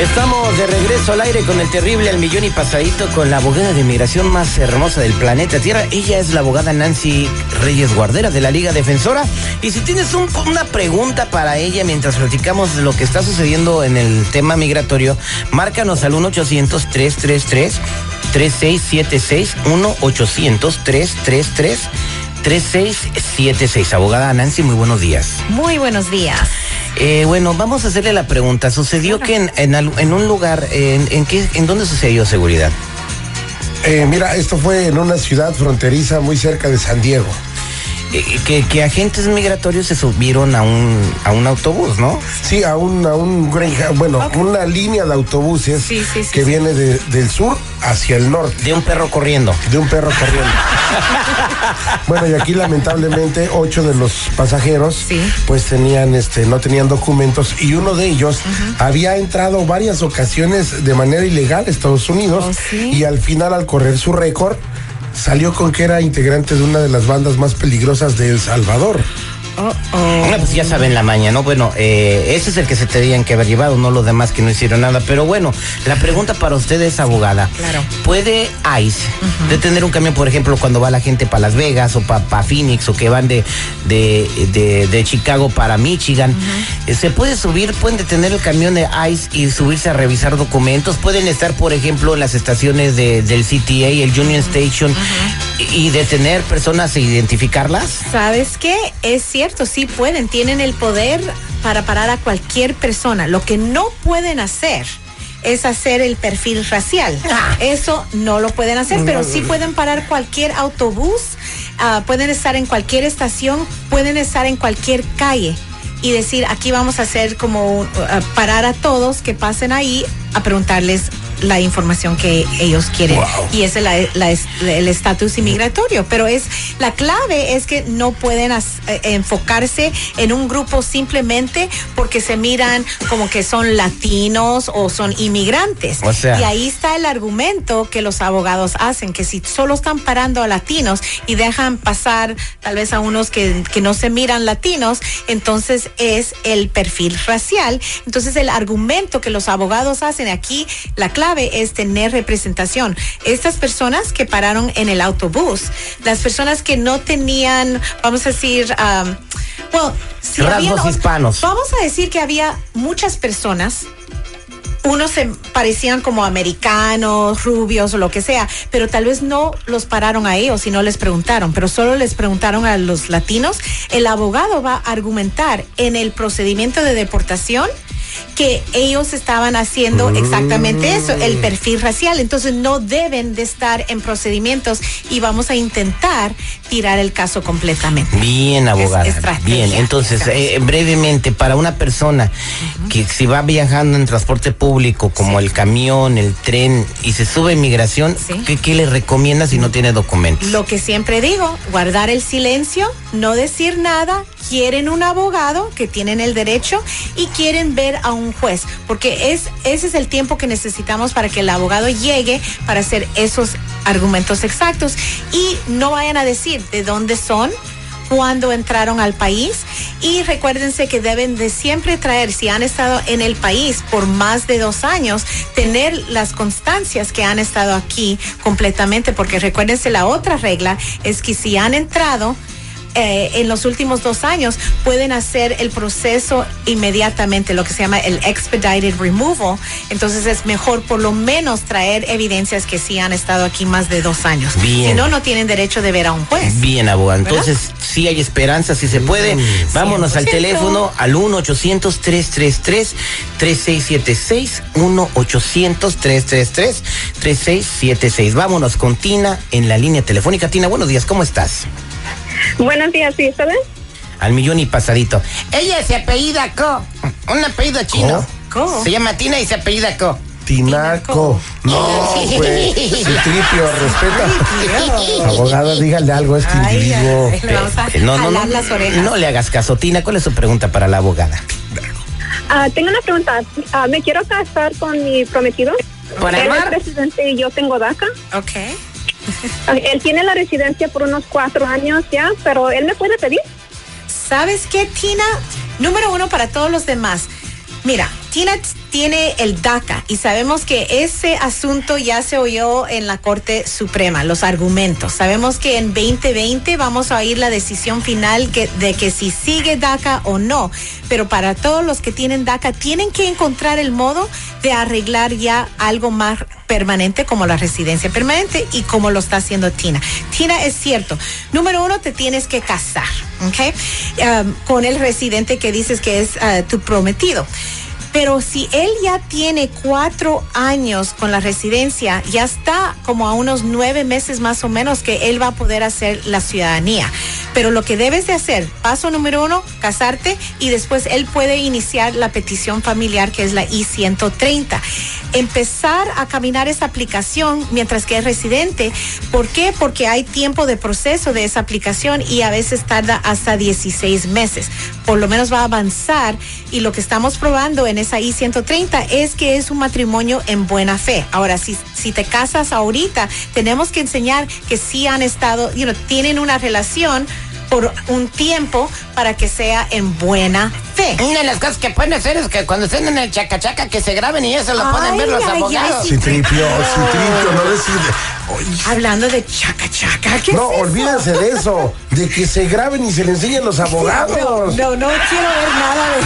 Estamos de regreso al aire con el terrible al millón y pasadito con la abogada de inmigración más hermosa del planeta Tierra. Ella es la abogada Nancy Reyes Guardera de la Liga Defensora. Y si tienes un- una pregunta para ella mientras platicamos lo que está sucediendo en el tema migratorio, márcanos al 1-800-333-3676. 1-800-333-3676. Abogada Nancy, muy buenos días. Muy buenos días. Eh, bueno, vamos a hacerle la pregunta. Sucedió que en, en al- en un lugar, en, en, qué, ¿en dónde sucedió seguridad? Eh, mira, esto fue en una ciudad fronteriza muy cerca de San Diego. Eh, que, que agentes migratorios se subieron a un, a un autobús, ¿no? Sí, a un, a un bueno, Ok. una línea de autobuses Sí, sí, sí, que sí. viene de- del sur hacia el norte, De un perro corriendo. de un perro corriendo. bueno, y aquí lamentablemente ocho de los pasajeros Sí. pues tenían, este, no tenían documentos y uno de ellos había entrado varias ocasiones de manera ilegal a Estados Unidos Oh, sí. y al final al correr su récord salió con que era integrante de una de las bandas más peligrosas de El Salvador. Oh, oh. Bueno, pues ya saben la maña, ¿no? Bueno, eh, ese es el que se tenían que haber llevado, no los demás que no hicieron nada. Pero bueno, la pregunta para usted es, abogada. Claro. ¿Puede ICE detener un camión, por ejemplo, cuando va la gente para Las Vegas o para Phoenix o que van de, de, de- de Chicago para Michigan? Eh, ¿Se puede subir, pueden detener el camión de ICE y subirse a revisar documentos? ¿Pueden estar, por ejemplo, en las estaciones de- del CTA, el Union Station, y detener personas e identificarlas? ¿Sabes qué? Es cierto, sí pueden, tienen el poder para parar a cualquier persona. Lo que no pueden hacer es hacer el perfil racial. Eso no lo pueden hacer, pero sí pueden parar cualquier autobús, ah, pueden estar en cualquier estación, pueden estar en cualquier calle y decir, aquí vamos a hacer como ah, parar a todos que pasen ahí a preguntarles la información que ellos quieren. Y ese es la- la el estatus inmigratorio pero es la clave es que no pueden as- eh, enfocarse en un grupo simplemente porque se miran como que son latinos o son inmigrantes. O sea- y ahí está el argumento que los abogados hacen que si solo están parando a latinos y dejan pasar tal vez a unos que, que no se miran latinos entonces es el perfil racial. Entonces el argumento que los abogados hacen aquí la clave es tener representación estas personas que pararon en el autobús las personas que no tenían vamos a decir um, well, si habían- hispanos. vamos a decir que había muchas personas unos se parecían como americanos, rubios o lo que sea, pero tal vez no los pararon a ellos y no les preguntaron, pero solo les preguntaron a los latinos. El abogado va a argumentar en el procedimiento de deportación que ellos estaban haciendo exactamente eso, el perfil racial. Entonces no deben de estar en procedimientos y vamos a intentar tirar el caso completamente. Bien, abogada. Bien, entonces, eh, brevemente, para una persona que si va viajando en transporte público, como el camión, el tren, y se sube a inmigración, Sí. ¿qué, qué le recomienda si no tiene documentos? Lo que siempre digo, guardar el silencio, no decir nada, quieren un abogado que tienen el derecho y quieren ver a un juez, porque es ese es el tiempo que necesitamos para que el abogado llegue para hacer esos argumentos exactos. Y no vayan a decir de dónde son cuándo entraron al país. Y recuérdense que deben de siempre traer, si han estado en el país por más de dos años, tener las constancias que han estado aquí completamente, porque recuérdense la otra regla es que si han entrado eh, en los últimos dos años pueden hacer el proceso inmediatamente, lo que se llama el expedited removal. Entonces es mejor por lo menos traer evidencias que sí han estado aquí más de dos años. Bien. Si no, no tienen derecho de ver a un juez. Bien. ¿Verdad? Entonces, sí hay esperanza, si se puede. Vámonos al 100%. teléfono al 1-800-333-3676. 1-800-333-3676. Vámonos con Tina en la línea telefónica. Tina, buenos días, ¿cómo estás? Buenos días, ¿sí sabes? Al millón y pasadito. Ella se apellida Co. Un apellido chino. Co. Se llama Tina y se apellida Co. Tinaco. No, güey. Citripio, respeta. Abogada, dígale algo a este Ay, individuo. Eh, no, no, no, jalar las orejas. no le hagas caso. Tina, ¿cuál es su pregunta para la abogada? Ah, tengo una pregunta. Ah, me quiero casar con mi prometido. ¿Por Él es presidente y yo tengo DACA. Ok. Él tiene la residencia por unos cuatro años ya, pero él me puede pedir. ¿Sabes qué, Tina? Número uno para todos los demás. Mira, Tina tiene el DACA y sabemos que ese asunto ya se oyó en la Corte Suprema, los argumentos. Sabemos que en 2020 vamos a oír la decisión final de que si sigue DACA o no. Pero para todos los que tienen DACA, tienen que encontrar el modo de arreglar ya algo más permanente como la residencia permanente y como lo está haciendo Tina. Tina, es cierto. Número uno, te tienes que casar, ¿ok? Con el residente que dices que es uh, tu prometido. Pero si él ya tiene cuatro años con la residencia, ya está como a unos nueve meses más o menos que él va a poder hacer la ciudadanía. Pero lo que debes de hacer, paso número uno, casarte y después él puede iniciar la petición familiar que es la I-130. Empezar a caminar esa aplicación mientras que es residente. ¿Por qué? Porque hay tiempo de proceso de esa aplicación y a veces tarda hasta 16 meses. Por lo menos va a avanzar y lo que estamos probando en esa I-130 es que es un matrimonio en buena fe. Ahora, si, si te casas ahorita, tenemos que enseñar que sí han estado, you know, tienen una relación por un tiempo para que sea en buena fe. Una de las cosas que pueden hacer es que cuando estén en el chacachaca que se graben y eso lo pueden ver los ay, ay, abogados. Si tripio, si tripio, no decide. Oye, Hablando de chaca chaca, ¿qué no, es eso? olvídense de eso, de que se graben y se le enseñen los No, abogados. no, no quiero ver nada de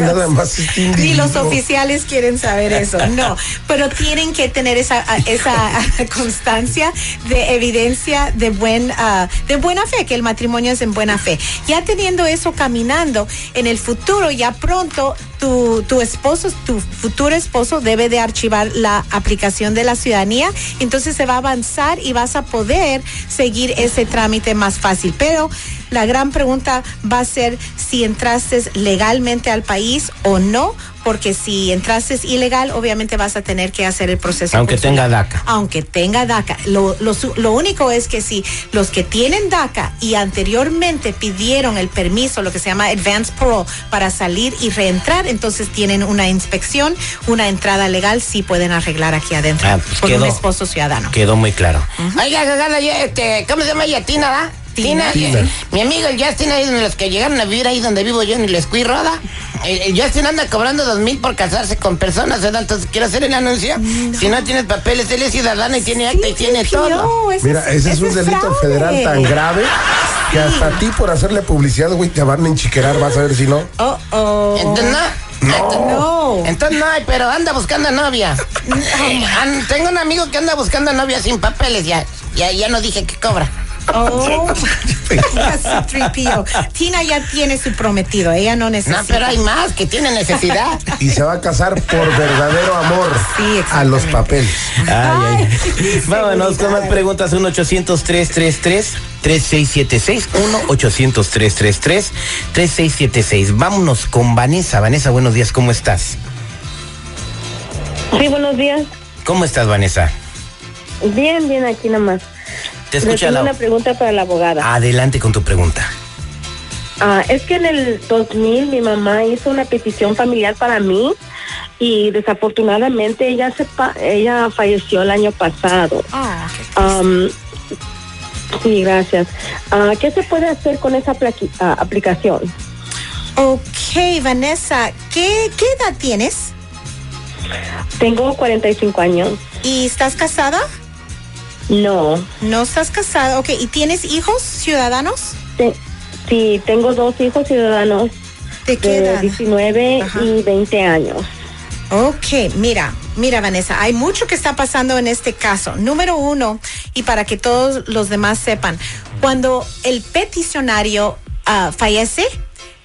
nada más este Ni los oficiales quieren saber eso, no. Pero tienen que tener esa, esa constancia de evidencia de, buen, ah, de buena fe, que el matrimonio es en buena fe. Ya teniendo eso caminando, en el futuro, ya pronto, tu, esposo, tu futuro esposo debe de archivar la aplicación de la ciudadanía, entonces se va a avanzar y vas a poder seguir ese trámite más fácil. Pero la gran pregunta va a ser si entraste legalmente al país o no, porque si entraste ilegal, obviamente vas a tener que hacer el proceso. Aunque consular. tenga DACA. Aunque tenga DACA. Lo, lo, lo único es que si los que tienen DACA y anteriormente pidieron el permiso, lo que se llama Advance Parole, para salir y reentrar, entonces tienen una inspección, una entrada legal, sí pueden arreglar aquí adentro Ah, pues con quedó. un esposo ciudadano. Quedó muy claro. Oiga, Gagana, yo, este, ¿cómo se llama ella? Tina, ¿da? Tina. Tina. eh, Mi amigo el Justin, ahí de los que llegaron a vivir ahí donde vivo yo en el Escuí Roda. El, el Justin anda cobrando dos mil por casarse con personas, ¿verdad? Entonces, quiero hacer el anuncio. Si no tienes papeles, él es ciudadano y tiene acta y tiene todo. No, ese Mira, ese es un delito fraude. federal tan grave que hasta a ti por hacerle publicidad, güey, te van a enchiquerar, vas a ver si no. Oh, oh. Entonces, no. No. Entonces no hay, pero anda buscando novia. Eh, an- tengo un amigo que anda buscando novia sin papeles, ya, ya, ya no dije que cobra. Oh, C-3PO. Tina ya tiene su prometido, ella no necesita. No, pero hay más que tiene necesidad. Y se va a casar por verdadero amor Sí, a los papeles. Ay, ay. Vámonos con más preguntas. 1 800 333 3676 1 800 333 3676 Vámonos con Vanessa. Vanessa, buenos días. ¿Cómo estás? Sí, buenos días. ¿Cómo estás, Vanessa? Bien, bien, aquí nomás. Te Le escucha tengo la... una pregunta para la abogada. Adelante con tu pregunta. Ah, es que en el 2000 mi mamá hizo una petición familiar para mí y desafortunadamente ella se pa- ella falleció el año pasado. Qué Am, sí, gracias. Ah, ¿Qué se puede hacer con esa ah, aplicación? Ok, Vanessa, ¿qué, ¿qué edad tienes? Tengo 45 años. ¿Y estás casada? No. No estás casada. Ok, ¿y tienes hijos ciudadanos? Sí, tengo dos hijos ciudadanos ¿De qué de edad? 19 Ajá. y 20 años. Ok, mira, mira Vanessa, hay mucho que está pasando en este caso. Número uno, y para que todos los demás sepan, cuando el peticionario ah, fallece,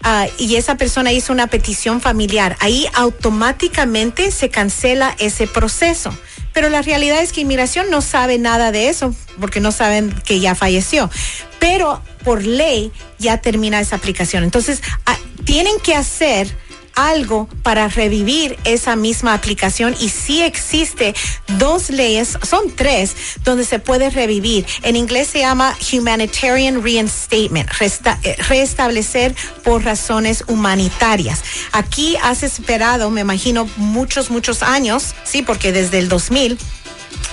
ah, y esa persona hizo una petición familiar, ahí automáticamente se cancela ese proceso. Pero la realidad es que inmigración no sabe nada de eso, porque no saben que ya falleció. Pero por ley ya termina esa aplicación. Entonces, ah, tienen que hacer algo para revivir esa misma aplicación y sí existe dos leyes, son tres, donde se puede revivir. En inglés se llama Humanitarian Reinstatement, eh, restablecer por razones humanitarias. Aquí has esperado, me imagino, muchos, muchos años, sí, porque desde el 2000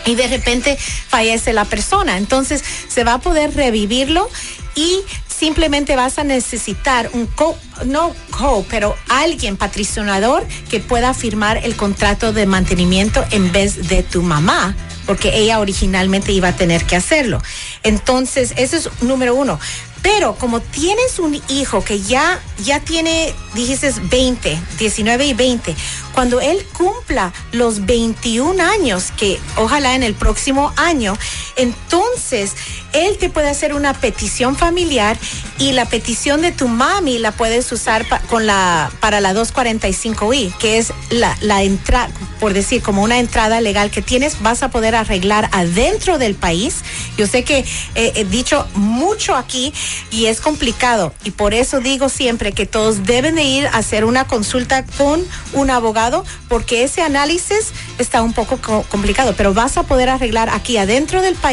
y de repente fallece la persona. Entonces se va a poder revivirlo y simplemente vas a necesitar un co, no co, pero alguien patricionador que pueda firmar el contrato de mantenimiento en vez de tu mamá porque ella originalmente iba a tener que hacerlo. Entonces, eso es número uno. Pero como tienes un hijo que ya, ya tiene, dijiste 20, 19 y 20, cuando él cumpla los 21 años, que ojalá en el próximo año, entonces él te puede hacer una petición familiar y la petición de tu mami la puedes usar con la, para la 245i, que es la, la entrada, por decir, como una entrada legal que tienes, vas a poder arreglar adentro del país. Yo sé que he dicho mucho aquí y es complicado y por eso digo siempre que todos deben de ir a hacer una consulta con un abogado porque ese análisis está un poco complicado, pero vas a poder arreglar aquí adentro del país,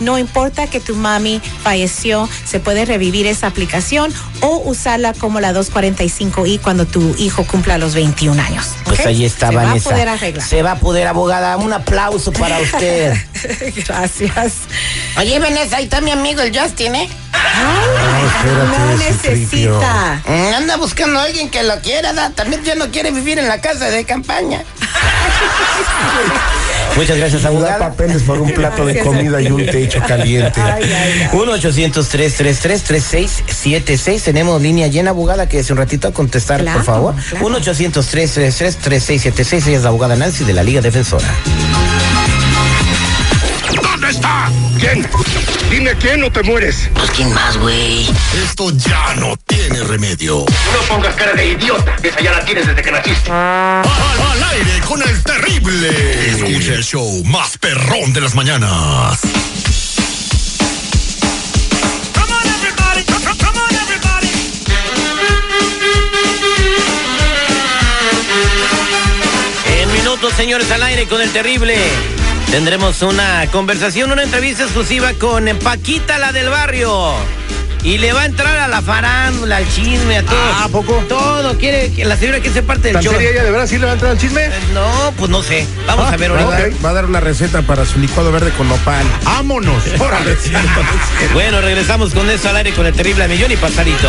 no importa que tu mami falleció, se puede revivir esa aplicación o usarla como la 245i cuando tu hijo cumpla los 21 años. Pues ahí está, se Vanessa. Va a poder arreglar. Se va a poder, abogada. Un aplauso para usted. Gracias. Oye, Vanessa, ahí está mi amigo el Justin, ¿eh? no necesita. Mm, Anda buscando a alguien que lo quiera, ¿da? también ya no quiere vivir en la casa de campaña. Muchas gracias, Da abogada. papeles por un plato de comida y un techo caliente. 1-800-333-3676. Tenemos línea llena, abogada, que hace un ratito a contestar, Claro, por favor. claro. 1-800-333-3676. Ella es la abogada Nancy de la Liga Defensora. ¿Quién? Dime quién o te mueres. Pues, ¿quién más, güey? Esto ya no tiene remedio. No pongas cara de idiota. Esa ya la tienes desde que naciste. Al, al aire con el terrible. Escucha el show más perrón de las mañanas. En minutos, señores, al aire con el terrible. Tendremos una conversación, una entrevista exclusiva con Paquita, la del barrio. Y le va a entrar a la farándula, al chisme, a todo. Ah, ¿a poco? Todo. Quiere que la señora quiere ser parte del ¿Tan show. seria ella de verdad sí le va a entrar al chisme? No, pues no sé. Vamos a ver Ah, ahorita. Va a dar una receta para su licuado verde con nopal. ¡Vámonos! ¡Órale! Bueno, regresamos con eso al aire con el terrible millón y pasadito.